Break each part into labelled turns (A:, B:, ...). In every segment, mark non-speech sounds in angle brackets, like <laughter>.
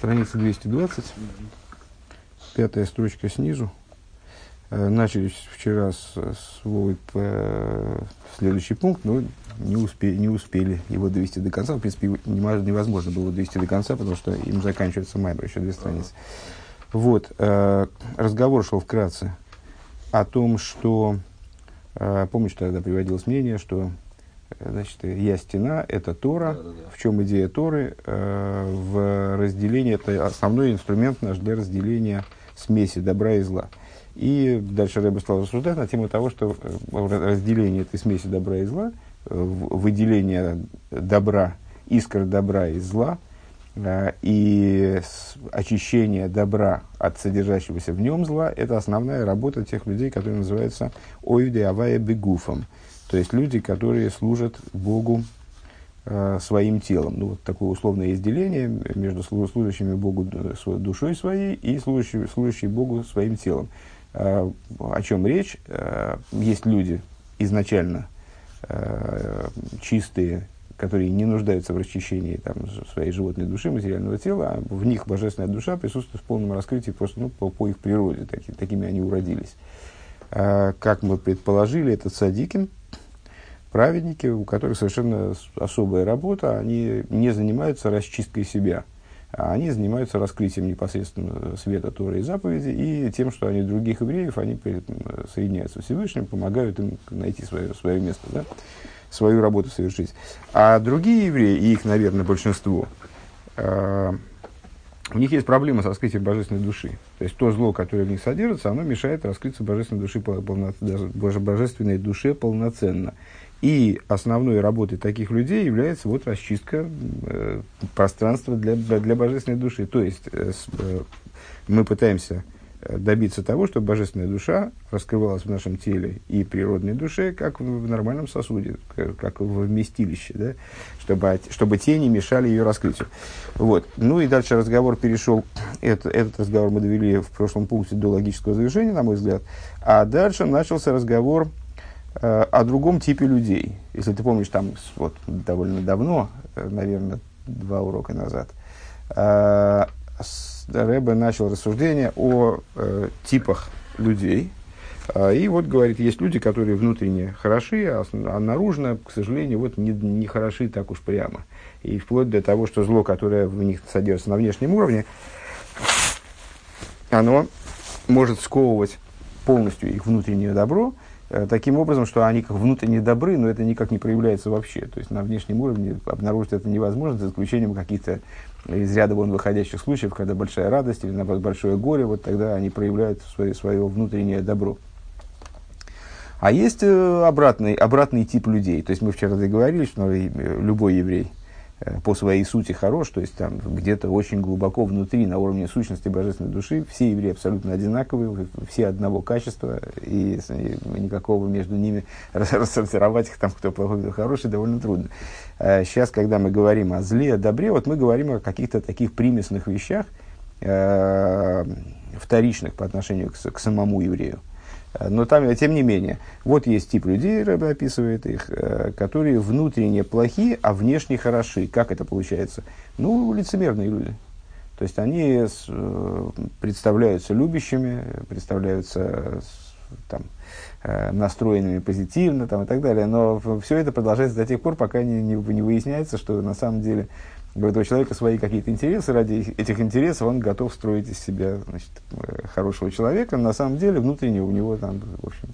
A: страница 220, пятая строчка снизу. Э, начали вчера с, с Вовой по, следующий пункт, но не, успе, не успели его довести до конца. В принципе, невозможно было довести до конца, потому что им заканчивается майбр, еще две страницы. Вот, э, разговор шел вкратце о том, что, э, помните, тогда приводилось мнение, что значит, я стена, это Тора. Да, да, да. В чем идея Торы? Э, в разделении, это основной инструмент наш для разделения смеси добра и зла. И дальше Рэбе стал рассуждать на тему того, что разделение этой смеси добра и зла, выделение добра, искр добра и зла, и очищение добра от содержащегося в нем зла, это основная работа тех людей, которые называются ойде авая бегуфом. То есть люди, которые служат Богу э, своим телом. Ну, вот такое условное разделение между служащими Богу душой своей и служащими, служащими Богу своим телом. Э, о чем речь? Э, есть люди изначально э, чистые, которые не нуждаются в расчищении там, своей животной души, материального тела, а в них божественная душа присутствует в полном раскрытии просто ну, по, по их природе, таки, такими они уродились. Э, как мы предположили, это садикин – праведники, у которых совершенно особая работа, они не занимаются расчисткой себя, а они занимаются раскрытием непосредственно света Торы и заповеди и тем, что они других евреев, они соединяются с Всевышним, помогают им найти свое, свое место, да? свою работу совершить. А другие евреи, и их, наверное, большинство, э, у них есть проблема с раскрытием божественной души. То есть то зло, которое в них содержится, оно мешает раскрыться божественной, души, полно, божественной душе полноценно. И основной работой таких людей является вот расчистка э, пространства для, для божественной души. То есть э, э, мы пытаемся э, добиться того, чтобы божественная душа раскрывалась в нашем теле и природной душе, как в нормальном сосуде, как в вместилище, да? чтобы, чтобы те не мешали ее раскрытию. Вот. Ну и дальше разговор перешел, это, этот разговор мы довели в прошлом пункте до логического завершения, на мой взгляд, а дальше начался разговор о другом типе людей. Если ты помнишь, там вот довольно давно, э, наверное, два урока назад, э, Рэбе начал рассуждение о типах людей. И вот говорит, есть люди, которые внутренне хороши, а, а наружно, к сожалению, вот не, не хороши так уж прямо. И вплоть до того, что зло, которое в них содержится на внешнем уровне, оно может сковывать полностью их внутреннее добро, Э, таким образом, что они как внутренне добры, но это никак не проявляется вообще. То есть на внешнем уровне обнаружить это невозможно, за исключением каких-то из ряда вон выходящих случаев, когда большая радость или наоборот большое горе, вот тогда они проявляют свое, свое внутреннее добро. А есть э, обратный, обратный тип людей. То есть мы вчера договорились, что э, любой еврей – Э, по своей сути хорош, то есть там где-то очень глубоко внутри, на уровне сущности божественной души, все евреи абсолютно одинаковые, все одного качества, и, и никакого между ними <laughs> рассортировать их, там, кто плохой, кто хороший, довольно трудно. Сейчас, э, когда мы говорим о зле, о добре, вот мы говорим о каких-то таких примесных вещах, э, вторичных по отношению к, к самому еврею. Но там, тем не менее, вот есть тип людей, Рэбе описывает их, э, которые внутренне плохи, а внешне хороши. Как это получается? Ну, лицемерные люди. То есть они э, представляются любящими, представляются там, э, настроенными позитивно там, и так далее. Но все это продолжается до тех пор, пока не, не, не выясняется, что на самом деле у этого человека свои какие-то интересы, ради этих интересов он готов строить из себя значит, э, хорошего человека, но на самом деле внутренне у него там, в общем,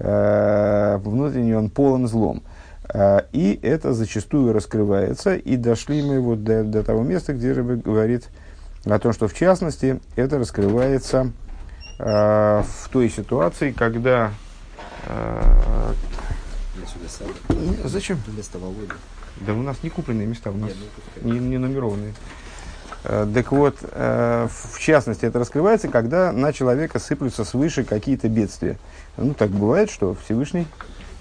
A: э, внутренне он полон злом. Э, и это зачастую раскрывается, и дошли мы вот до, до того места, где Рыба говорит о том, что в частности это раскрывается э, в той ситуации, когда... Зачем? Вместо Володи. Да у нас не купленные места, у нас не, не нумерованные. Э, так вот, э, в частности, это раскрывается, когда на человека сыплются свыше какие-то бедствия. Ну, так бывает, что Всевышний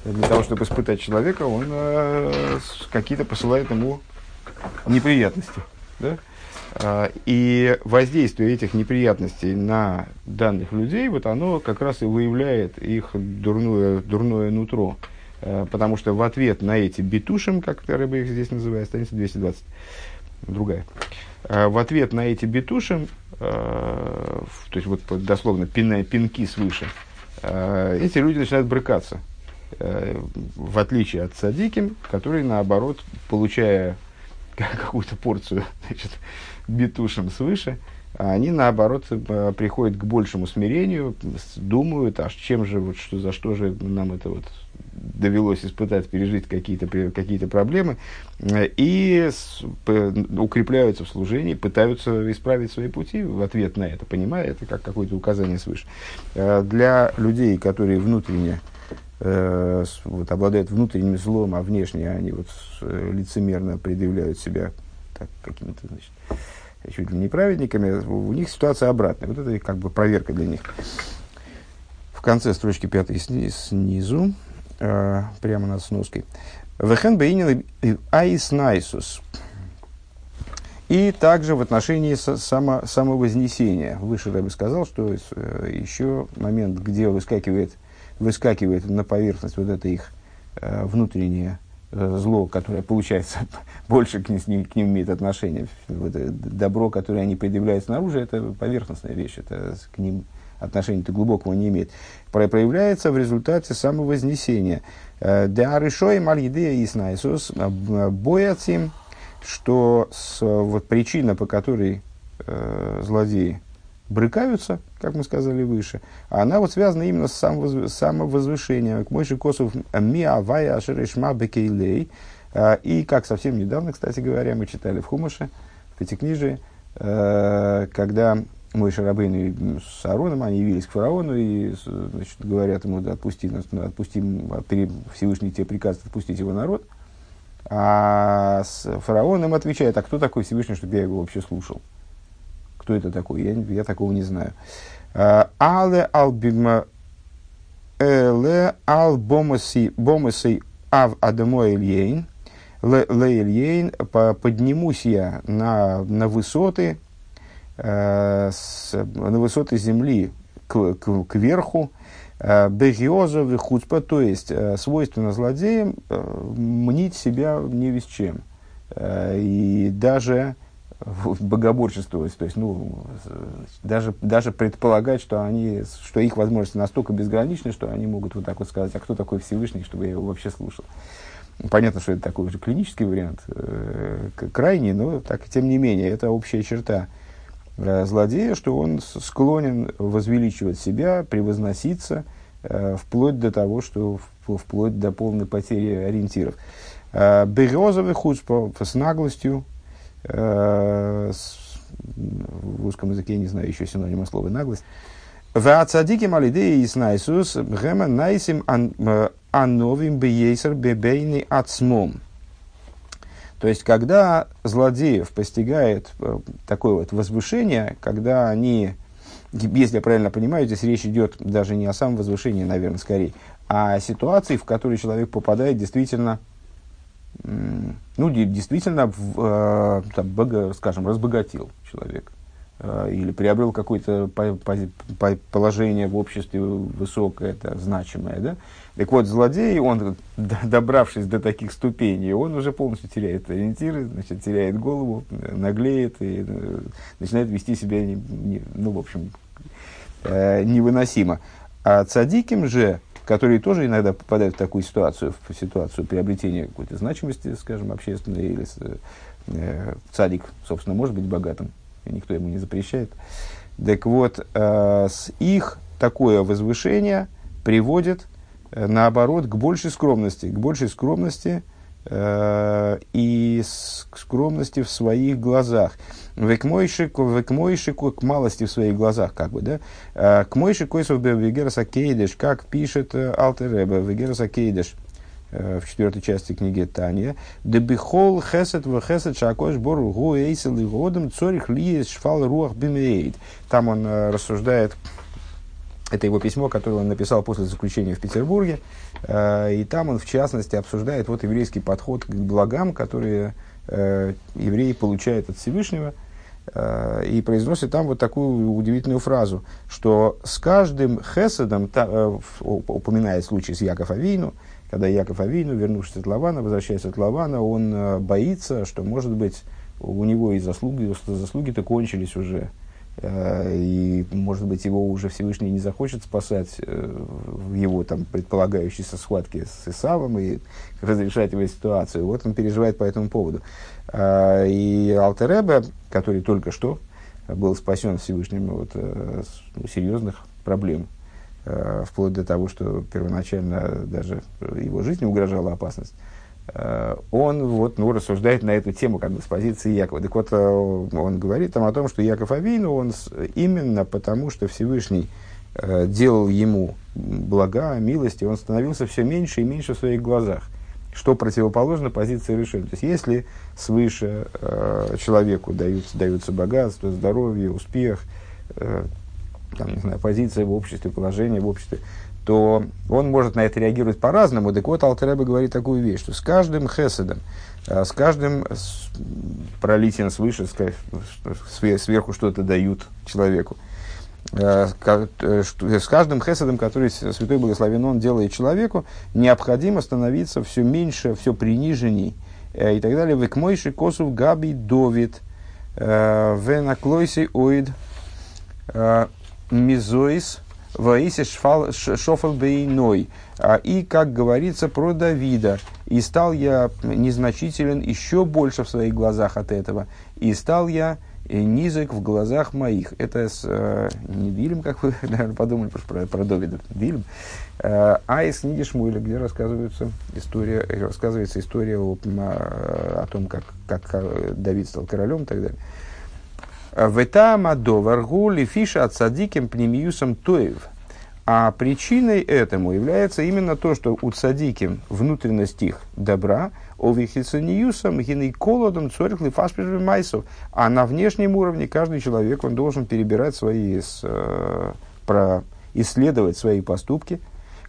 A: для того, чтобы испытать человека, он э, какие-то посылает ему неприятности. Да? И воздействие этих неприятностей на данных людей, вот оно как раз и выявляет их дурное, дурное нутро. Э, потому что в ответ на эти битушим, как рыба их здесь называет, страница 220, другая, в ответ на эти битуши, то есть вот дословно пинки свыше, эти люди начинают брыкаться. В отличие от садиким, которые, наоборот, получая <laughs> какую-то порцию значит, битушем свыше, они, наоборот, э, приходят к большему смирению, думают, а чем же, вот, что, за что же нам это вот довелось испытать, пережить какие-то какие проблемы, э, и укрепляются в служении, пытаются исправить свои пути в ответ на это, понимая это как какое-то указание свыше. Э, для людей, которые внутренне э, вот, обладают внутренним злом, а внешне они вот, лицемерно предъявляют себя так, какими-то, значит, чуть ли не праведниками, у них ситуация обратная. Вот это как бы проверка для них. В конце строчки пятой снизу, э, прямо над сноской. Вехен бейнин айснайсус. И также в отношении само, самовознесения. Выше я бы сказал, что э, еще момент, где выскакивает, выскакивает на поверхность вот это их э, внутреннее Э, зло, которое, получается, <laughs> больше к, ним, к ним имеет отношение. Вот, добро, которое они предъявляют снаружи, это поверхностная вещь, это к ним отношения-то глубокого не имеет. Проявляется в результате самовознесения. Э, Деаришой мальидея и снайсус э, боятся, что с, вот причина, по которой э, злодеи брыкаются, как мы сказали выше, а она вот связана именно с самовозвышением. К Мойши Косов миавая ашерешма бекейлей. А, и как совсем недавно, кстати говоря, мы читали в Хумаше, в Пятикнижии, э, когда мой Шарабейн с Аароном, они явились к фараону и значит, говорят ему, да, отпусти, нас, отпусти, Всевышний тебе приказ отпустить его народ. А с фараоном отвечает, а кто такой Всевышний, чтобы я его вообще слушал? Кто это такой? Я, я такого не знаю. А, але албима эле ал бомаси бомаси ав адамо ильейн ле ильейн поднимусь я на, на высоты с, на высоты земли к, к, к верху э, Бегиозов и хуцпа, то есть э, свойственно злодеям э, мнить себя не весь чем. Э, и даже богоборчествовать, то есть, ну, даже, даже предполагать, что, они, что их возможности настолько безграничны, что они могут вот так вот сказать, а кто такой Всевышний, чтобы я его вообще слушал. Понятно, что это такой уже клинический вариант, э, крайний, но так, тем не менее, это общая черта э, злодея, что он склонен возвеличивать себя, превозноситься, э, вплоть до того, что вплоть до полной потери ориентиров. Э, Березовый хуцпо с наглостью, Э, в русском языке, я не знаю еще синонима слова наглость. В цадике малидеи из найсус гема найсим э, ановим бейсер бебейный ацмом. То есть, когда злодеев постигает э, такое вот возвышение, когда они, если я правильно понимаю, здесь речь идет даже не о самом возвышении, наверное, скорее, а о ситуации, в которой человек попадает действительно ну, действительно, э, там, скажем, разбогател человек или приобрел какое-то положение в обществе высокое, это значимое, да? Так вот, злодей, он, добравшись до таких ступеней, он уже полностью теряет ориентиры, значит, теряет голову, наглеет и э, начинает вести себя, не, не, ну, в общем, невыносимо. А цадиким же, которые тоже иногда попадают в такую ситуацию, в ситуацию приобретения какой-то значимости, скажем, общественной, или э, цадик, собственно, может быть богатым, никто ему не запрещает. Так вот, э, с их такое возвышение приводит, э, наоборот, к большей скромности, к большей скромности э, и к скромности в своих глазах. К мойшику, к мойшику, малости в своих глазах, как бы, да. К мойшику как пишет Алтереба, Вегераса Кейдеш, в четвертой части книги Таня. Дебихол хесет в хесет шакош бору гу эйсел и годом цорих лиес шфал руах бимеид. Там он рассуждает это его письмо, которое он написал после заключения в Петербурге. И там он, в частности, обсуждает вот еврейский подход к благам, которые евреи получают от Всевышнего – Э, и произносит там вот такую удивительную фразу, что с каждым хеседом, та, э, упоминает случай с Яков Авину, когда Яков Авину, вернувшись от Лавана, возвращаясь от Лавана, он э, боится, что, может быть, у него и заслуги, заслуги-то кончились уже, Э, и, может быть, его уже Всевышний не захочет спасать э, в его там предполагающейся схватке с Исавом и <laughs> разрешать его ситуацию. Вот он переживает по этому поводу. Э, и Алтереба, который только что был спасен Всевышним вот, ну, серьезных проблем, вплоть до того, что первоначально даже его жизни угрожала опасность, Э, он вот, ну, рассуждает на эту тему как бы с позиции Якова. Так вот, э, он говорит там о том, что Яков Авину, он именно потому, что Всевышний э, делал ему блага, милости, он становился все меньше и меньше в своих глазах, что противоположно позиции решения. То есть, если свыше э, человеку даются, даются богатство, здоровье, успех, э, там, не знаю, позиция в обществе, положение в обществе, то он может на это реагировать по-разному. Так вот, Алтереба говорит такую вещь, что с каждым хеседом, э, с каждым пролитием свыше, сверху что-то дают человеку, э, э, с каждым хеседом, который Святой Благословен Он делает человеку, необходимо становиться все меньше, все приниженней и так далее. Векмойши косов габи довид венаклойси оид мизоис Ваисе шофал бейной. А, и, как говорится про Давида, и стал я незначителен еще больше в своих глазах от этого, и стал я э, низок в глазах моих. Это с, э, не Дилем, как вы, <laughs> наверное, подумали про, про Давида, Дилем, э, а из книги Шмуэля, где рассказывается история, рассказывается история о, о том, как, как Давид стал королем и так далее. Ветама доваргу лифиша от садиким пнемиюсом тоев. А причиной этому является именно то, что у цадиким внутренность их добра, овихицаниюсом гиней колодом цорих лифаспежевый майсов. А на внешнем уровне каждый человек, он должен перебирать свои, с, э, про, исследовать свои поступки.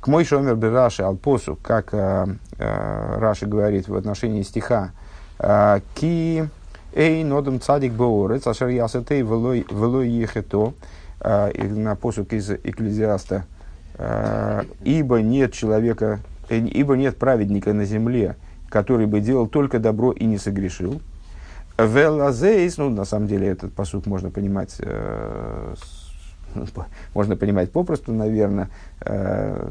A: К мой шомер Раши Алпосу, как э, э, Раши говорит в отношении стиха, э, ки Эй, нодом цадик боорец, ашер ясетей велой ехето, а, на посук из Экклезиаста, а, ибо нет человека, э, ибо нет праведника на земле, который бы делал только добро и не согрешил. Велазейс, ну, на самом деле, этот посук можно понимать, э, <laughs> можно понимать попросту, наверное. Э,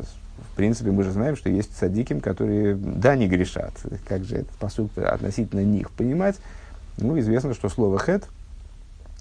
A: в принципе, мы же знаем, что есть садиким, которые, да, не грешат. Как же этот посук относительно них понимать? Ну, известно, что слово «хет»,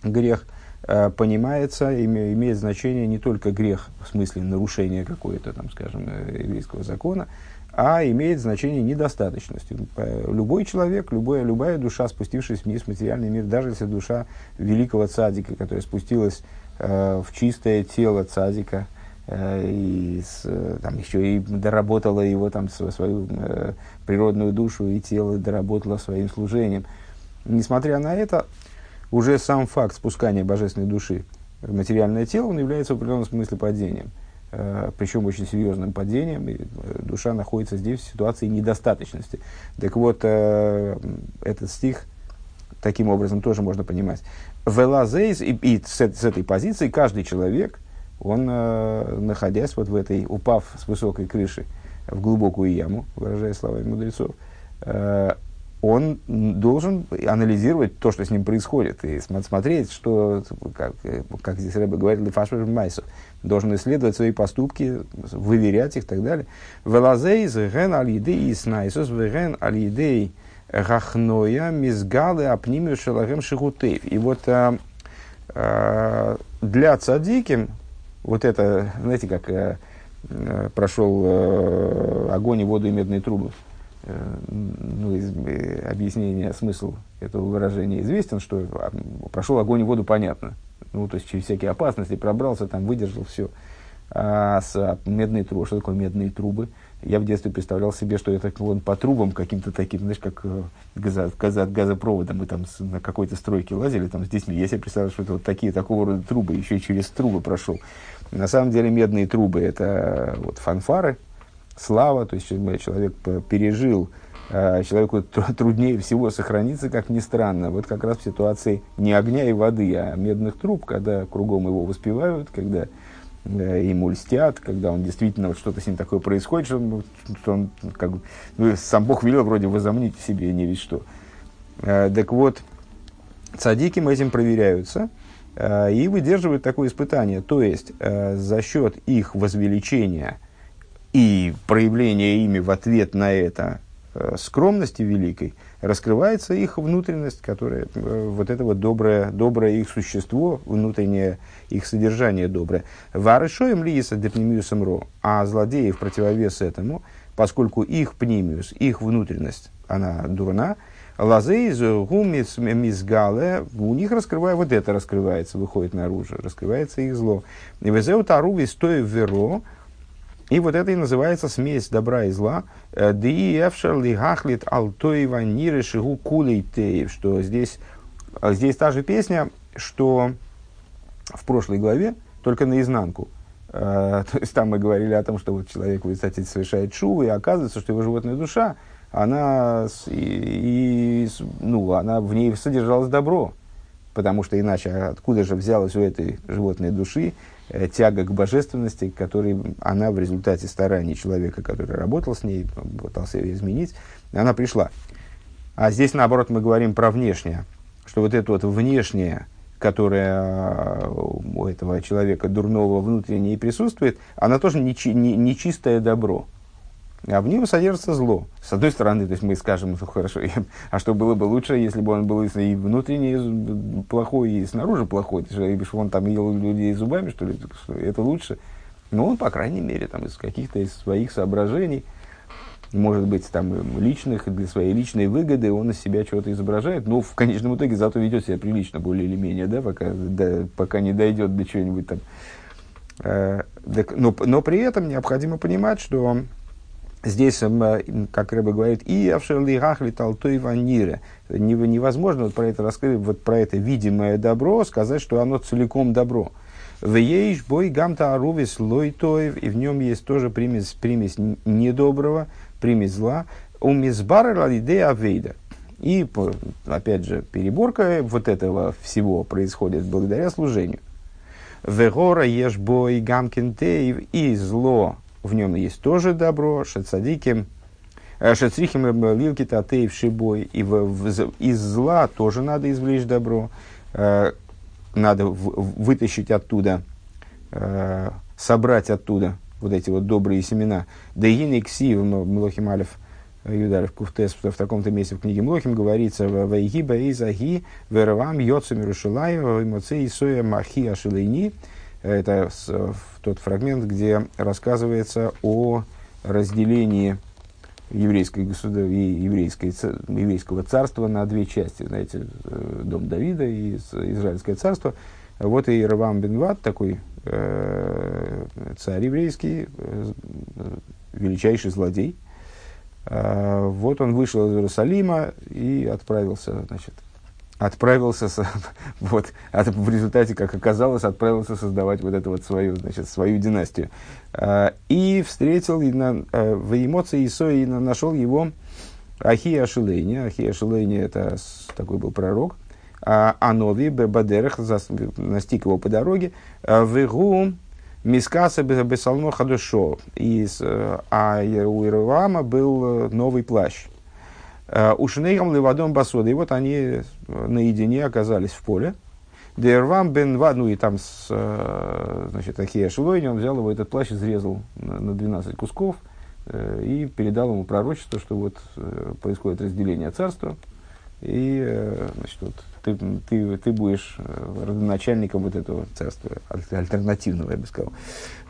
A: грех, э, понимается, име, имеет значение не только грех, в смысле нарушения какой-то, там, скажем, э, еврейского закона, а имеет значение недостаточности. Любой человек, любая, любая душа, спустившись вниз в материальный мир, даже если душа великого цадика, которая спустилась э, в чистое тело цадика, э, и с, там еще и доработала его там свою э, природную душу и тело доработала своим служением – Несмотря на это, уже сам факт спускания божественной души в материальное тело, он является в определенном смысле падением. Э, причем очень серьезным падением, и э, душа находится здесь в ситуации недостаточности. Так вот, э, этот стих таким образом тоже можно понимать. Велазейс, и, и с, с этой позиции каждый человек, он, находясь вот в этой, упав с высокой крыши в глубокую яму, выражая словами мудрецов, он должен анализировать то, что с ним происходит, и смотреть, что, как, как здесь Рэбе говорит, Лефашвер Майсов, должен исследовать свои поступки, выверять их и так далее. Велазей зген аль-едей снайсус веген аль-едей рахноя мизгалы апнимию шелагем шихутейв. И вот а, а, для цадики, вот это, знаете, как а, прошел а, огонь и воду и медные трубы, ну, из, э, объяснение, смысл этого выражения известен, что прошел огонь и воду, понятно. Ну, то есть через всякие опасности пробрался, там выдержал все. А с а, медной трубы, что такое медные трубы? Я в детстве представлял себе, что это вон по трубам каким-то таким, знаешь, как э, газа, газа, газопровода. Мы там с, на какой-то стройке лазили там с детьми. Я себе представлял, что это вот такие, такого рода трубы, еще и через трубы прошел. На самом деле медные трубы это вот фанфары, слава, то есть человек пережил, а, человеку труднее всего сохраниться, как ни странно, вот как раз в ситуации не огня и воды, а медных труб, когда кругом его воспевают, когда э, ему льстят, когда он действительно вот что-то с ним такое происходит, что он, что он как, ну, сам Бог велел вроде возомнить себе не ведь что. Э, так вот, цадиким этим проверяются э, и выдерживают такое испытание. То есть, э, за счет их возвеличения и проявления ими в ответ на это э, скромности великой, раскрывается их внутренность, которая, э, вот это вот доброе, доброе их существо, внутреннее их содержание доброе. Варышоем ли депнимиусом ро, а злодеи в противовес этому, поскольку их пнимиус, их внутренность, она дурна, Лазейз, гумис, мизгале, у них раскрывает, вот это раскрывается, выходит наружу, раскрывается их зло. И везеу тару вистоев веро, и вот это и называется смесь добра и зла. Э, что здесь, э, здесь та же песня, что в прошлой главе, только наизнанку. Э, <laughs> то есть там мы говорили о том, что вот человек, кстати, совершает шуву, и оказывается, что его животная душа, она, и, и, ну, она в ней содержалось добро, потому что иначе откуда же взялась у этой животной души тяга к божественности, которой она в результате стараний человека, который работал с ней, пытался ее изменить, она пришла. А здесь, наоборот, мы говорим про внешнее, что вот это вот внешнее, которое у этого человека дурного внутреннее присутствует, она тоже нечистое не, не чистое добро а в нем содержится зло. С одной стороны, то есть мы скажем, ну, хорошо, <laughs> а что было бы лучше, если бы он был и внутренне плохой, и снаружи плохой, чтобы он там ел людей зубами, что ли, что это лучше. Но он, по крайней мере, там, из каких-то из своих соображений, может быть, там, личных, для своей личной выгоды, он из себя чего-то изображает, но в конечном итоге зато ведет себя прилично, более или менее, да, пока, да, пока не дойдет до чего-нибудь там. Э, но, но при этом необходимо понимать, что Здесь, эм, как Рэба говорит, и авшерли гахли толтой ванира. Невозможно вот про это раскрыть, вот про это видимое добро сказать, что оно целиком добро. В ейш бой гамта арувис лойтоев, и в нем есть тоже примесь, примесь недоброго, примесь зла. У мизбара идея авейда. И, опять же, переборка вот этого всего происходит благодаря служению. Вегора еш бой гамкин и зло в нем есть тоже добро, шацадиким, э, шацрихим вилки татей в шибой, и в, в, из зла тоже надо извлечь добро, э, надо в, вытащить оттуда, э, собрать оттуда вот эти вот добрые семена. Да и кси в Млохим Алиф Юдарев Куфтес в таком-то месте в книге Млохим говорится Вайги Баизаги Вервам Йоцами Рушилаева Эмоцей Соя Махи Ашилейни это тот фрагмент, где рассказывается о разделении еврейской государ... еврейской... еврейского царства на две части. Знаете, э, дом Давида и Израильское царство. Вот и Равам Бенват, такой э, царь еврейский, э, величайший злодей. Э, вот он вышел из Иерусалима и отправился значит, отправился, <laughs> вот, от, в результате, как оказалось, отправился создавать вот эту вот свою, значит, свою династию. А, и встретил и на, а, в эмоции Исо и на, нашел его Ахия Шилейни. Ахия Шилейни это такой был пророк. А Анови Бадерах настиг его по дороге. А, в Игу Мискаса Бесалмо Хадушо. А у Иеравама был новый плащ. Э, у Шнейгам Левадом Басода. И вот они э, наедине оказались в поле. Дервам бен Вад, ну и там с, э, значит, Ахия Шилойни, он взял его, этот плащ изрезал на 12 кусков и передал ему пророчество, что вот происходит разделение царства, и значит, вот, ты, ты, ты будешь э, родоначальником вот этого царства, альтернативного, я бы сказал.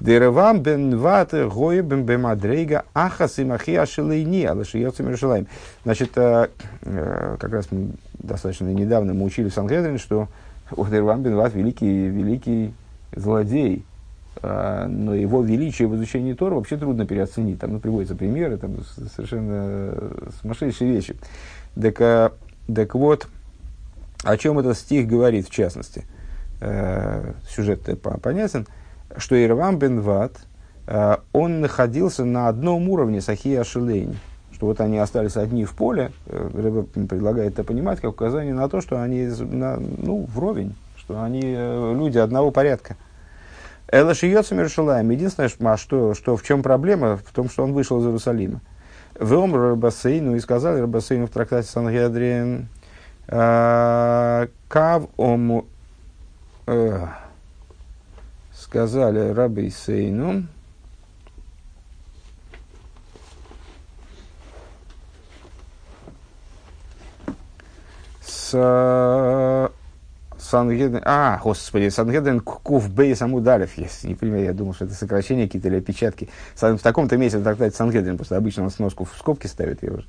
A: Деревам бен ват гоя бен бемадрейга ахас и махия шелейни, алашиёцами решилаем. Значит, э, э, как раз мы достаточно недавно мы учили в Сангедрине, что Деревам бен ват великий, великий злодей, но его величие в изучении Тора вообще трудно переоценить. Там ну, приводятся примеры, там совершенно сумасшедшие вещи. Так, так вот, о чем этот стих говорит, в частности? Э, сюжет понятен, что Ирвам бен Ват, э, он находился на одном уровне с Ахия Шилейни. Что вот они остались одни в поле, э, Рэбе предлагает это понимать как указание на то, что они на, ну, вровень, что они э, люди одного порядка. Эла шиется Мершалаем. Единственное, а что, что, в чем проблема? В том, что он вышел из Иерусалима. В Омр Рабасейну и сказал Рабасейну в трактате Сангедрин Кав ому сказали рабы Сейну, с Сангедрин, а, господи, Сангедрин Кув Бей Самудалев, я не понимаю, я думал, что это сокращение какие-то или опечатки. В таком-то месте в трактате Сангедрин, просто обычно он сноску в скобки ставит ее уже.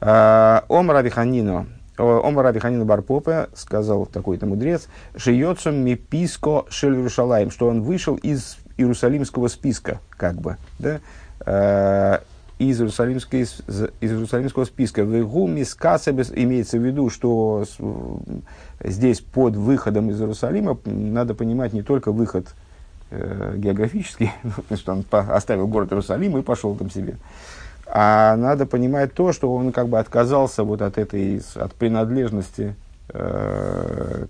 A: А, Ом Раби Ханину, Ом Раби Ханину Барпопе сказал такой-то мудрец, Шиёцум Миписко Шель что он вышел из Иерусалимского списка, как бы, да, а, из, Иерусалимской, из Иерусалимского списка. Вегу мискасебес имеется в виду, что здесь под выходом из Иерусалима надо понимать не только выход э, географический, <laughs> что он оставил город Иерусалим и пошел там себе, а надо понимать то, что он как бы отказался вот от этой, от принадлежности Э,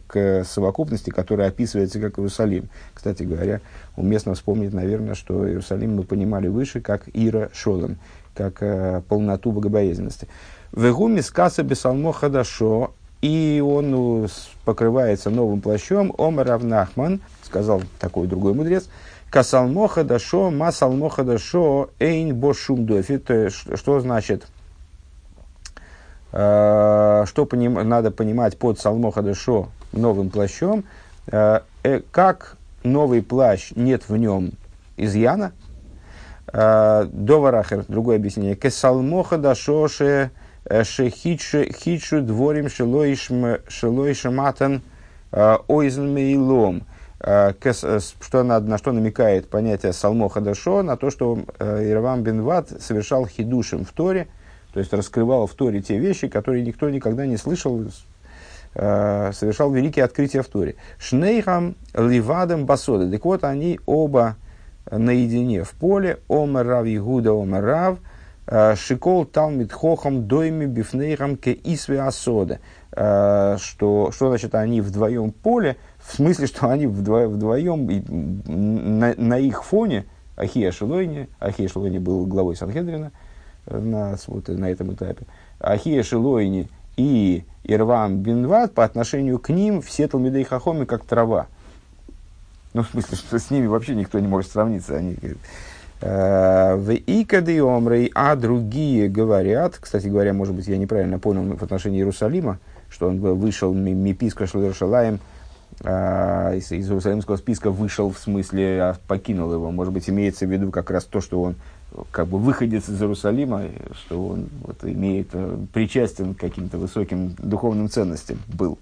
A: к совокупности, которая описывается как Иерусалим. Кстати говоря, уместно вспомнить, наверное, что Иерусалим мы понимали выше как Ира Шолом, как э, полноту богобоязненности. Вегуми скаса бесалмо хадашо, и он ну, покрывается новым плащом. Омар Равнахман, сказал такой другой мудрец, Касалмо хадашо, масалмо хадашо, эйн бошум дофи. Что значит Э, что поним, надо понимать под Салмохадышо новым плащом, э, э, как новый плащ нет в нем изъяна, Доварахер, другое объяснение. Кесалмоха дашоше хитшу дворим шелойшматан ойзн что на, на что намекает понятие салмоха дашо, на то, что Ирвам Бенват совершал хидушем в Торе, то есть раскрывал в Торе те вещи, которые никто никогда не слышал, э, совершал великие открытия в Торе. Шнейхам, Ливадом, Басода. Так вот, они оба наедине в поле. Омер Рав Игуда, Омер Рав. Э, Шикол Талмит Хохам Дойми Бифнейхам Ке Исве Асода. Э, что, что значит они вдвоем поле? В смысле, что они вдвоем, вдвоем на, на их фоне, Ахия Шилойни, Ахия Шилойни был главой Санхедрина, на, вот, на этом этапе. Ахия Шилойни и Ирвам Бинват по отношению к ним все Талмидей Хахоми как трава. Ну, в смысле, что с ними вообще никто не может сравниться. Они «Э, в Икады Омрей, а другие говорят, кстати говоря, может быть, я неправильно понял в отношении Иерусалима, что он вышел Миписка Шалершалаем, э, из, из Иерусалимского списка вышел, в смысле, а покинул его. Может быть, имеется в виду как раз то, что он как бы выходец из Иерусалима, что он вот, имеет, э, причастен к каким-то высоким духовным ценностям был.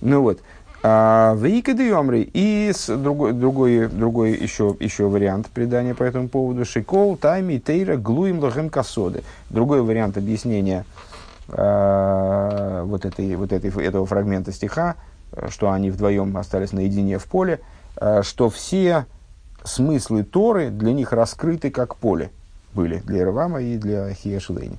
A: Ну вот. А, в и с другой, другой, другой еще, еще вариант предания по этому поводу. Шикол, тайми, тейра, глуим, лохем, касоды. Другой вариант объяснения а, вот, этой, вот этой, этого фрагмента стиха, что они вдвоем остались наедине в поле, а, что все смыслы Торы для них раскрыты как поле были для Ирвама и для Ахия Шилейни.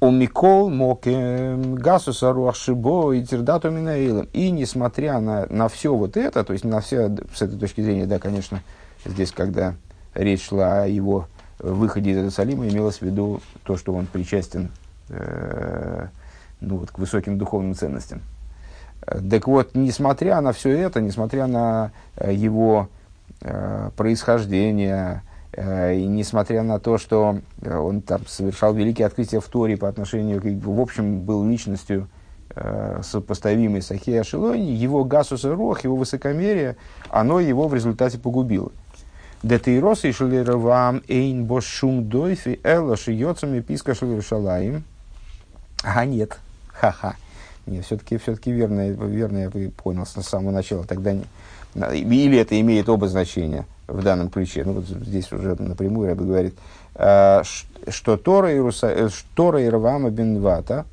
A: Омикол моке гасуса руашибо и тердату минаилом. И несмотря на, на все вот это, то есть на все, с этой точки зрения, да, конечно, здесь, когда речь шла о его выходе из Иерусалима, имелось в виду то, что он причастен э, ну, вот, к высоким духовным ценностям. Так вот, несмотря на все это, несмотря на э, его Э, происхождения, э, и несмотря на то, что он там совершал великие открытия в Торе по отношению, к, в общем, был личностью сопоставимой с Ахея Шилони, его гасус и рох, его высокомерие, оно его в результате погубило. Детейрос и шелеровам эйн бошум дойфи элла шиёцами писка шалаим. А нет, ха-ха. Нет, все-таки все верно, верно я понял с самого начала. Тогда не, или это имеет оба значения в данном ключе. Ну, вот здесь уже напрямую Рэбе говорит, а, что Тора, Иеруса... Э, Тора Ирвама Бенвата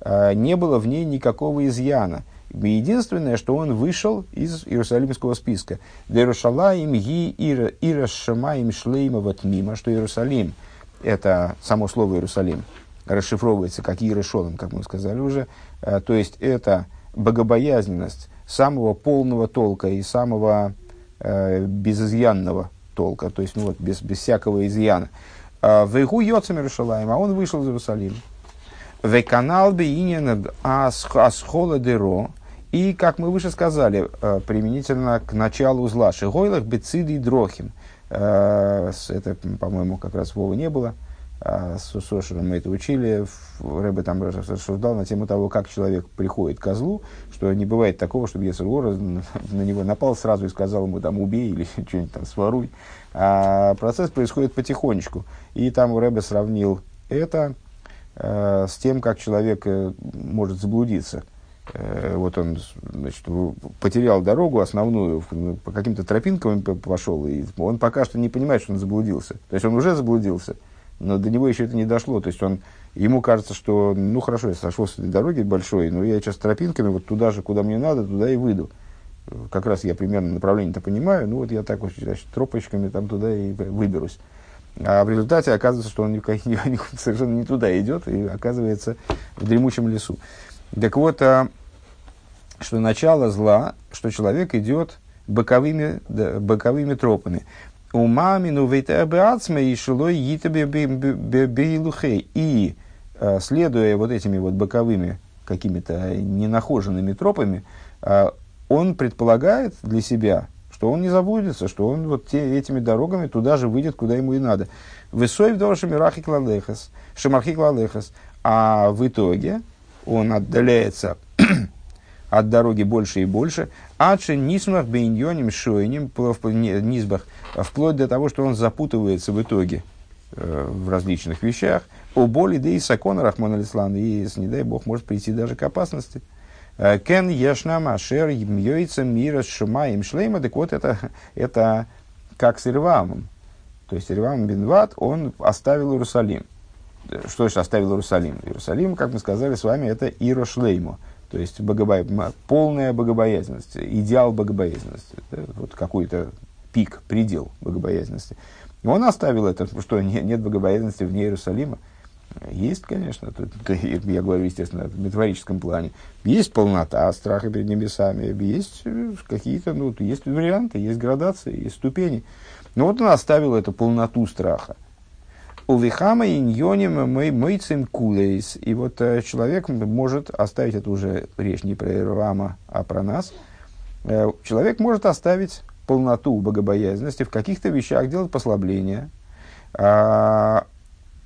A: а, не было в ней никакого изъяна. Единственное, что он вышел из Иерусалимского списка. Дерушалаим ги ира шамаим шлейма мимо, что Иерусалим, это само слово Иерусалим, расшифровывается как Иерошолом, как мы сказали уже. А, то есть это богобоязненность, самого полного толка и самого э, безызъянного толка, то есть ну, вот, без, без всякого изъяна. А, Вейгу Йоцами Рушалаем, а он вышел из Иерусалима. Веканал бейнин асхола деро. И, как мы выше сказали, э, применительно к началу зла. Шигойлах бециды дрохим. Э, это, по-моему, как раз Вова не было. А с Сошером мы это учили. Рэбе там рассуждал на тему того, как человек приходит к козлу, что не бывает такого, чтобы Ецергора <laughs> на него напал сразу и сказал ему там убей или <laughs> что-нибудь там своруй. А процесс происходит потихонечку. И там Рэбе сравнил это э, с тем, как человек э, может заблудиться. Э, вот он значит, потерял дорогу основную, по каким-то тропинкам пошел, и он пока что не понимает, что он заблудился. То есть он уже заблудился, но до него еще это не дошло. То есть он, ему кажется, что, ну хорошо, я сошел с этой дороги большой, но я сейчас тропинками вот туда же, куда мне надо, туда и выйду. Как раз я примерно направление-то понимаю, ну вот я так вот, значит, тропочками там туда и выберусь. А в результате оказывается, что он никак, <laughs> совершенно не туда идет и оказывается в дремучем лесу. Так вот, а, что начало зла, что человек идет боковыми, да, боковыми тропами. У мамину вейтабеацме и шилой бейлухей. И, следуя вот этими вот боковыми какими-то ненахоженными тропами, а, он предполагает для себя, что он не заблудится, что он вот те, этими дорогами туда же выйдет, куда ему и надо. Высой кладехас, шамархи кладехас. А в итоге он отдаляется от дороги больше и больше, адши нисмах бейньоним шойним, низбах, вплоть до того, что он запутывается в итоге э, в различных вещах, о боли, да и сакона Рахман Алислан, и, не дай бог, может прийти даже к опасности. Э, Кен ешна машер мьёйца мира шума шлейма. Так вот, это, <laughs> это как с Ирвамом. То есть Ирвам Бенват, он оставил Иерусалим. Что значит оставил Иерусалим? Иерусалим, как мы сказали с вами, это Ирошлеймо. То есть богобо... полная богобоязненность, идеал богобоязненности. Вот какой-то пик, предел богобоязненности. Он оставил это, что нет богобоязненности вне Иерусалима. Есть, конечно, тут, <laughs> я говорю, естественно, в метафорическом плане. Есть полнота страха перед небесами, есть э, какие-то, ну, есть варианты, есть градации, есть ступени. Но вот он оставил эту полноту страха. У вихама иньоним мой мойцем кулейс. И вот э, человек может оставить, это уже речь не про Ирвама, а про нас. Э, человек может оставить полноту богобоязненности в каких-то вещах, делать послабления. А,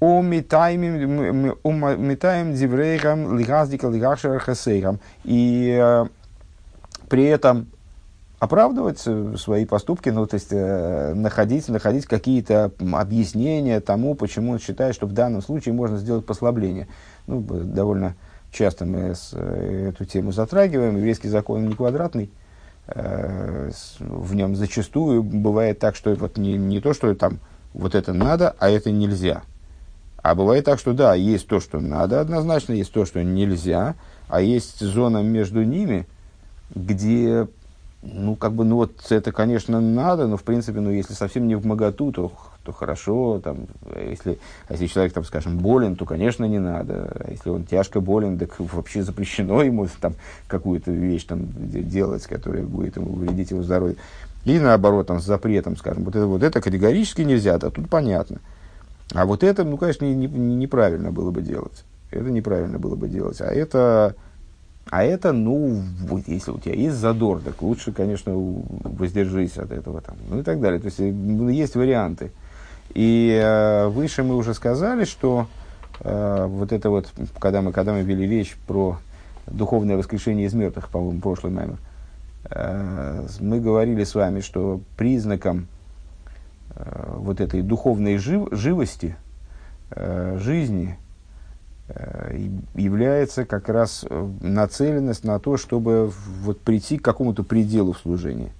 A: Умитаем диврейхам лигаздика лигашер хасейхам. И э, при этом оправдывать свои поступки, ну, то есть э, находить, находить какие-то объяснения тому, почему он считает, что в данном случае можно сделать послабление. Ну, довольно часто мы с, э, эту тему затрагиваем. Еврейский закон не квадратный. Э, в нем зачастую бывает так, что вот не, не то, что там вот это надо, а это нельзя. А бывает так, что да, есть то, что надо однозначно, есть то, что нельзя, а есть зона между ними, где, ну, как бы, ну, вот это, конечно, надо, но, в принципе, ну, если совсем не в моготу, то, то хорошо, там, если, а если человек, там, скажем, болен, то, конечно, не надо, а если он тяжко болен, так вообще запрещено ему там какую-то вещь там делать, которая будет ему вредить его здоровью. И наоборот, там, с запретом, скажем, вот это, вот это категорически нельзя, да, тут понятно. А вот это, ну, конечно, не, не, неправильно было бы делать. Это неправильно было бы делать. А это, а это, ну, вот если у тебя есть задор, так лучше, конечно, воздержись от этого. Там, ну и так далее. То есть, ну, есть варианты. И э, выше мы уже сказали, что э, вот это вот, когда мы, когда мы вели речь про духовное воскрешение из мертвых, по-моему, прошлый маймер, э, мы говорили с вами, что признаком Э, вот этой духовной жив, живости э, жизни э, является как раз нацеленность на то, чтобы вот прийти к какому-то пределу в служении.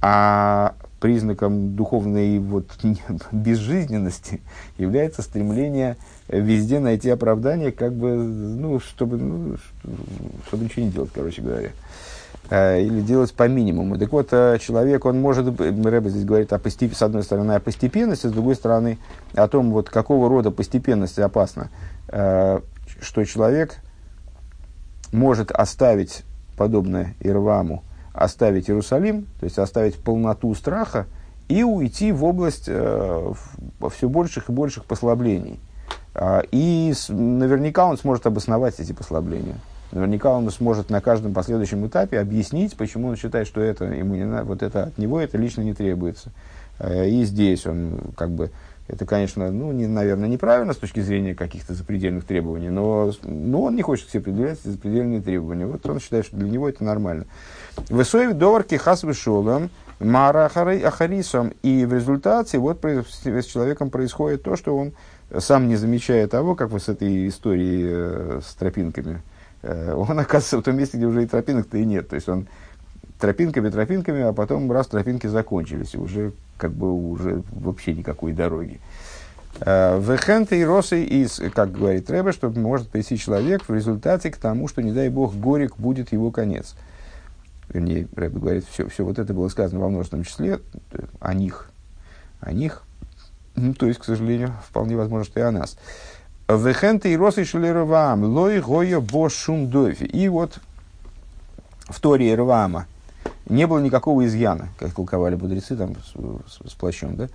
A: А признаком духовной вот, <laughs> безжизненности является стремление везде найти оправдание, как бы, ну, чтобы, ну, чтобы ничего не делать, короче говоря. Э, или делать по минимуму. Так вот, э, человек, он может, Рэбе здесь говорит о постеп... с одной стороны о постепенности, с другой стороны о том, вот какого рода постепенность опасна, э, что человек может оставить, подобно Ирваму, оставить Иерусалим, то есть оставить полноту страха и уйти в область все больших и больших послаблений. А, и наверняка он сможет обосновать эти послабления. Наверняка он сможет на каждом последующем этапе объяснить, почему он считает, что это ему не надо, вот это от него это лично не требуется. А, и здесь он как бы это, конечно, ну, не, наверное, неправильно с точки зрения каких-то запредельных требований, но, но он не хочет себе предъявлять запредельные требования. Вот он считает, что для него это нормально. Высоев доварки хас вышолом, мара ахарисом. И в результате вот с человеком происходит то, что он сам не замечая того, как вы с этой историей э, с тропинками, э, он <laughs> оказывается в том месте, где уже и тропинок-то и нет. То есть он тропинками, тропинками, а потом раз тропинки закончились, уже как бы уже вообще никакой дороги. Э, Вехенты и росы из, как говорит Рэбе, что может прийти человек в результате к тому, что, не дай бог, горек будет его конец. Вернее, Рэбе говорит, все, все вот это было сказано во множественном числе о них. О них, ну, то есть, к сожалению, вполне возможно, что и о нас. Вехенты и росы шелеровам, лой гоя бо шумдофи. И вот в Торе Рвама не было никакого изъяна, как толковали будрецы там с, с, с плащом, да?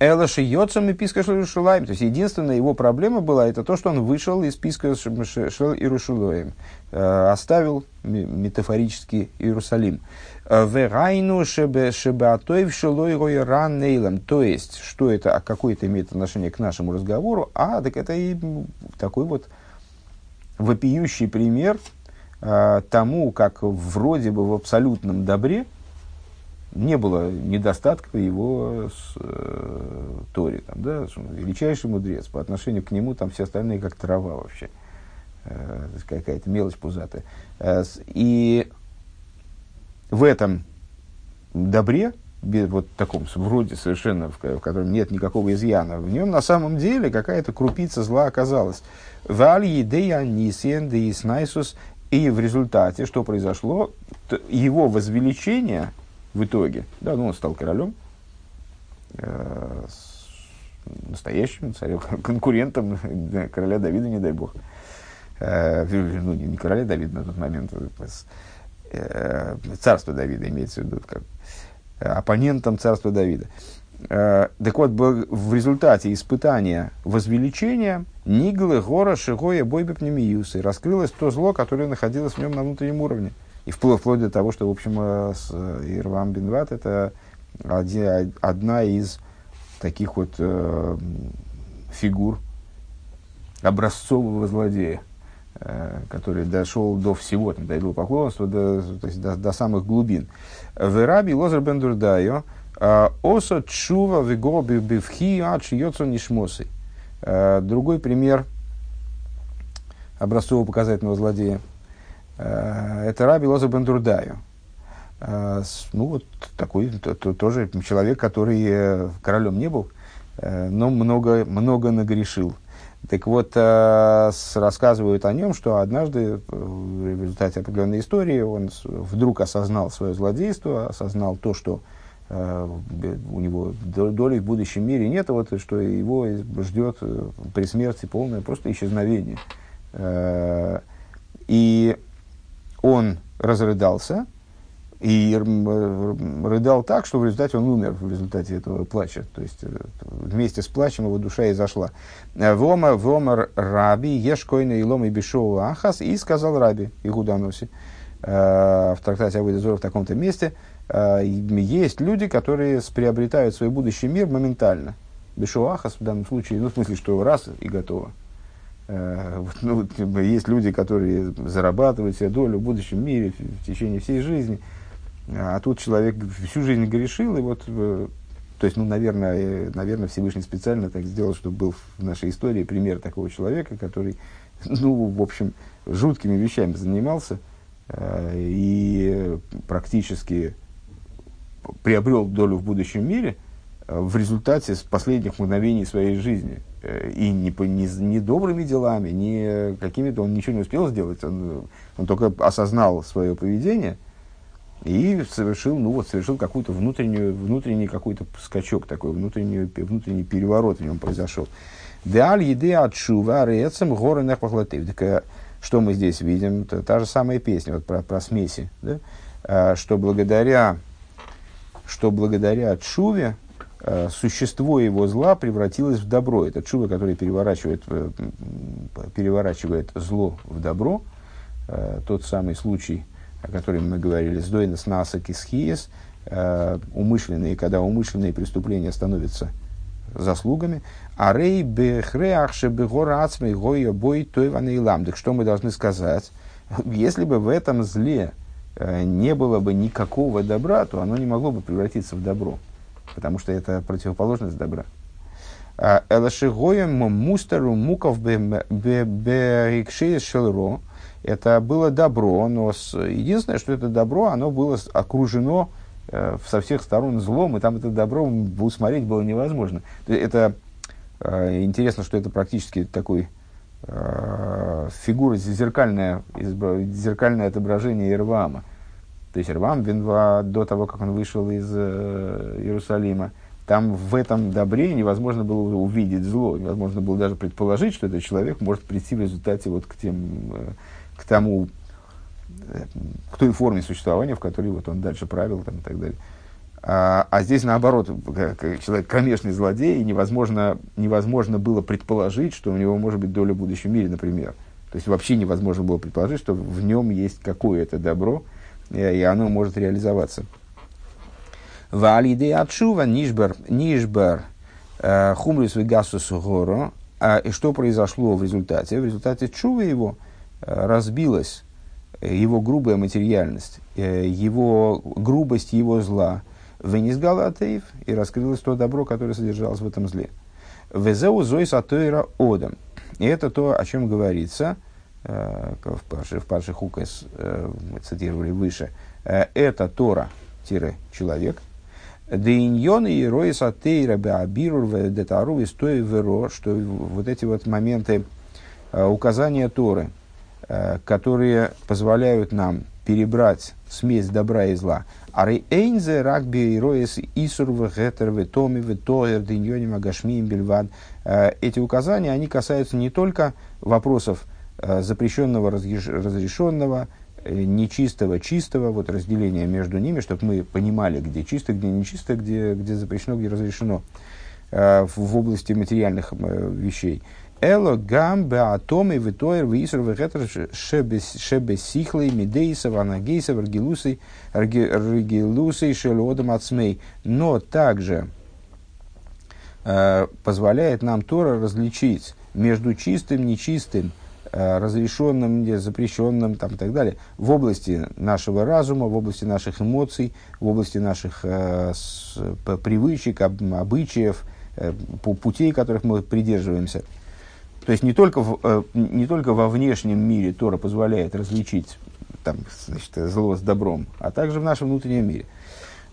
A: Элаши Йоцам и Писка Шелушулаем. То есть единственная его проблема была это то, что он вышел из Писка Шел Иерушалаем, э, оставил метафорически Иерусалим. Э, Верайну шебеатоев шелой ран нейлом. То есть, что это, а какое это имеет отношение к нашему разговору? А, так это и такой вот вопиющий пример э, тому, как вроде бы в абсолютном добре – не было недостатка его с, э, Торе, там, да, величайший мудрец, по отношению к нему там все остальные как трава вообще, э, какая-то мелочь пузатая. Э, и в этом добре, вот таком вроде совершенно, в, котором нет никакого изъяна, в нем на самом деле какая-то крупица зла оказалась. И в результате, что произошло, его возвеличение – в итоге. Да, ну, он стал королем, э, настоящим царем, <laughs> конкурентом короля Давида, не дай бог. Э, ну, не, короля Давида на тот момент, э, царство Давида имеется в виду, как оппонентом царства Давида. Э, так вот, в результате испытания возвеличения Ниглы, Гора, Шигоя, Бойбе, Пнемиюсы раскрылось то зло, которое находилось в нем на внутреннем уровне. И вплоть, вплоть до того, что, в общем, э, Ирвам Бенват это один, одна из таких вот э, фигур образцового злодея, который дошел до всего, там, до идолопоклонства, до, то есть до, до самых глубин. В Раби Лозер Бендурдайо э, Осо Чува Вего Бивхи Ачи Йоцо Нишмосы. Другой пример образцово-показательного злодея – Э, это Раби Лоза Бендурдаю. Э, ну, вот такой тоже человек, который э, королем не был, но много, много нагрешил. Так вот, рассказывают о нем, что однажды в результате определенной истории он вдруг осознал свое злодейство, осознал то, что у него доли в будущем мире нет, вот, что его ждет при смерти полное просто исчезновение. И он разрыдался и рыдал так, что в результате он умер в результате этого плача. То есть э, вместе с плачем его душа и зашла. Вома, вомар раби, ешкойна и лом и бешоу ахас, и сказал раби Игуданоси э, в трактате Авойда в таком-то месте, э, есть люди, которые приобретают свой будущий мир моментально. Бешоу ахас в данном случае, ну, в смысле, что раз и готово. Э, ну, есть люди, которые зарабатывают себе долю в будущем мире в течение всей жизни, а тут человек всю жизнь грешил, и вот, э, то есть, ну, наверное, э, наверное, Всевышний специально так сделал, чтобы был в нашей истории пример такого человека, который, <laughs> ну, в общем, жуткими вещами занимался и практически приобрел долю в будущем мире в результате последних мгновений своей жизни – Э, и не, не, не добрыми делами, не какими-то, он ничего не успел сделать, он, он только осознал свое поведение и совершил, ну вот, совершил какую-то внутреннюю, внутренний какой-то скачок такой, внутренний, внутренний переворот в нем произошел. Деаль еды от шува рецем горы нехпахлатыв. Так э, что мы здесь видим? Это та же самая песня вот про, про смеси, да? А, что благодаря, что благодаря Чуве, э, существо его зла превратилось в добро. Это чува, который переворачивает, э, переворачивает зло в добро. Э, тот самый случай, о котором мы говорили, с Дойнес Насак и Схиес, умышленные, когда умышленные преступления становятся заслугами. А рей бехреахше бегора ацмей гоя бой той Так что мы должны сказать? Если бы в этом зле Э, не было бы никакого добра, то оно не могло бы превратиться в добро, потому что это противоположность добра. А, Элашигоем мустеру муков шелро. Это было добро, но единственное, что это добро, оно было окружено э, со всех сторон злом, и там это добро усмотреть было невозможно. Это э, интересно, что это практически такой э, фигура, зеркальное, зеркальное отображение Ирвама. То есть Ирвам Бенва до того, как он вышел из э, Иерусалима, там в этом добре невозможно было увидеть зло, невозможно было даже предположить, что этот человек может прийти в результате вот к, тем, э, к тому, э, к той форме существования, в которой вот он дальше правил там, и так далее. А, а здесь наоборот, как человек кромешный злодей, и невозможно, невозможно было предположить, что у него может быть доля в будущем мире, например. То есть вообще невозможно было предположить, что в нем есть какое-то добро, и оно может реализоваться. Валиды отшува нишбар э, хумрис вегасус горо. А, и что произошло в результате? В результате чува его э, разбилась э, его грубая материальность, его грубость его зла, вынес Галатеев и раскрылось то добро, которое содержалось в этом зле. Везеу зойс атоира одам. И это то, о чем говорится – Э, в Паше, в Паше Хукас э, мы цитировали выше, э, это Тора-человек, Деиньон и Роис Атейра Беабирур что вот эти вот моменты указания Торы, которые позволяют нам перебрать смесь добра и зла. Ари эйнзе рагби и роес исур вегетер ветоер диньоним агашмием бельвад. Эти указания, они касаются не только вопросов Э, запрещенного, разрешенного, э, нечистого, чистого, вот разделение между ними, чтобы мы понимали, где чисто, где нечисто, где, где запрещено, где разрешено э, в области материальных вещей. Эло гам беатоми витоер висер вегетер шебесихлей мидейса ванагейса варгилусей ргилусей шелодом ацмей. Но также позволяет нам Тора различить между чистым, нечистым, Э, разрешенным, запрещенным там, и так далее, в области нашего разума, в области наших эмоций, в области наших э, с, привычек, об, обычаев, э, путей, которых мы придерживаемся. То есть не только, в, э, не только во внешнем мире Тора позволяет различить там, значит, зло с добром, а также в нашем внутреннем мире.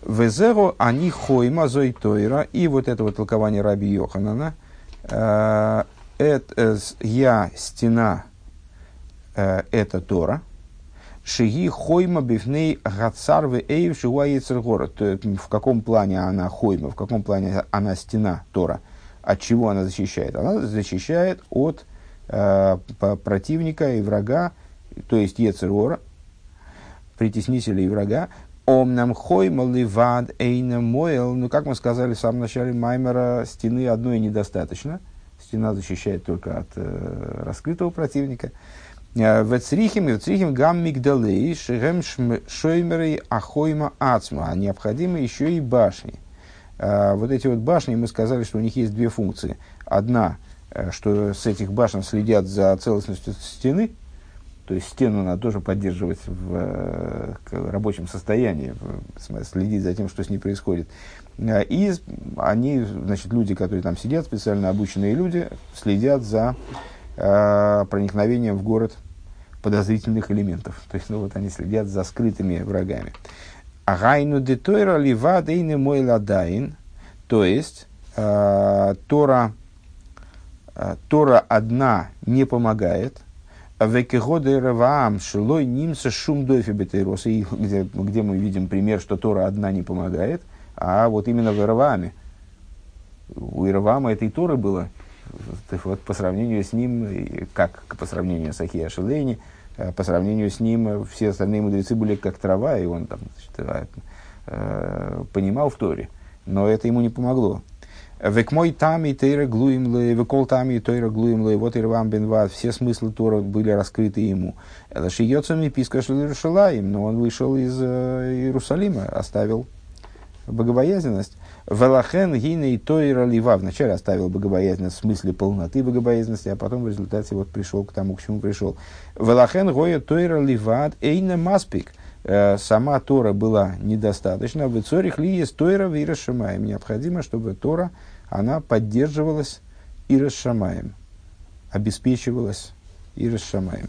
A: Везеро они хойма зой тойра, и вот это вот толкование Раби Йоханана, э, это я стена э, это Тора. Шиги хойма бифней гацарвы эйв шигуаецергора. В каком плане она хойма, в каком плане она стена Тора? От чего она защищает? Она защищает от э, противника и врага, то есть Ецергора, притеснителя и врага. Ом нам хойма ливад эйна моэл. Ну, как мы сказали в самом начале Маймера, стены одной недостаточно – стена защищает только от э, раскрытого противника. Э, Вецрихим и вецрихим гам мигдалей шехем шоймерей ахойма ацма. А необходимы еще и башни. Э, вот эти вот башни, мы сказали, что у них есть две функции. Одна, э, что с этих башен следят за целостностью стены, то есть стену надо тоже поддерживать в э, рабочем состоянии, следить за тем, что с ней происходит. Э, и они, значит, люди, которые там сидят, специально обученные люди, следят за э, проникновением в город подозрительных элементов. То есть, ну вот они следят за скрытыми врагами. Агайну де тойра лива дейны мой ладайн. То есть, э, Тора, э, Тора одна не помогает, Векегоды Раваам Шилой Нимса Шум Дойфи Бетейроса, где, где мы видим пример, что Тора одна не помогает, а вот именно в Иравааме. У Ираваама этой Торы было, вот по сравнению с ним, как по сравнению с Ахия Шилейни, э, по сравнению с ним все остальные мудрецы были как трава, и он там значит, э, э, понимал в Торе. но это ему не помогло. Век мой тами тейра глуим ле, векол тами тейра глуим ле, вот Ирвам бен Вад, все смыслы Тора были раскрыты ему. Это шиёцами писка Иерушалаем, но он вышел из э, Иерусалима, оставил богобоязненность. Велахен гина и тойра лива. Вначале оставил богобоязненность в смысле полноты богобоязненности, а потом в результате вот пришел к тому, к чему пришел. Велахен гоя тойра ливад эйна маспик. Э, сама Тора была недостаточна. В Ицорих ли есть Тойра и Ирашамаем. Необходимо, чтобы Тора, она поддерживалась Ирашамаем. Обеспечивалась Ирашамаем.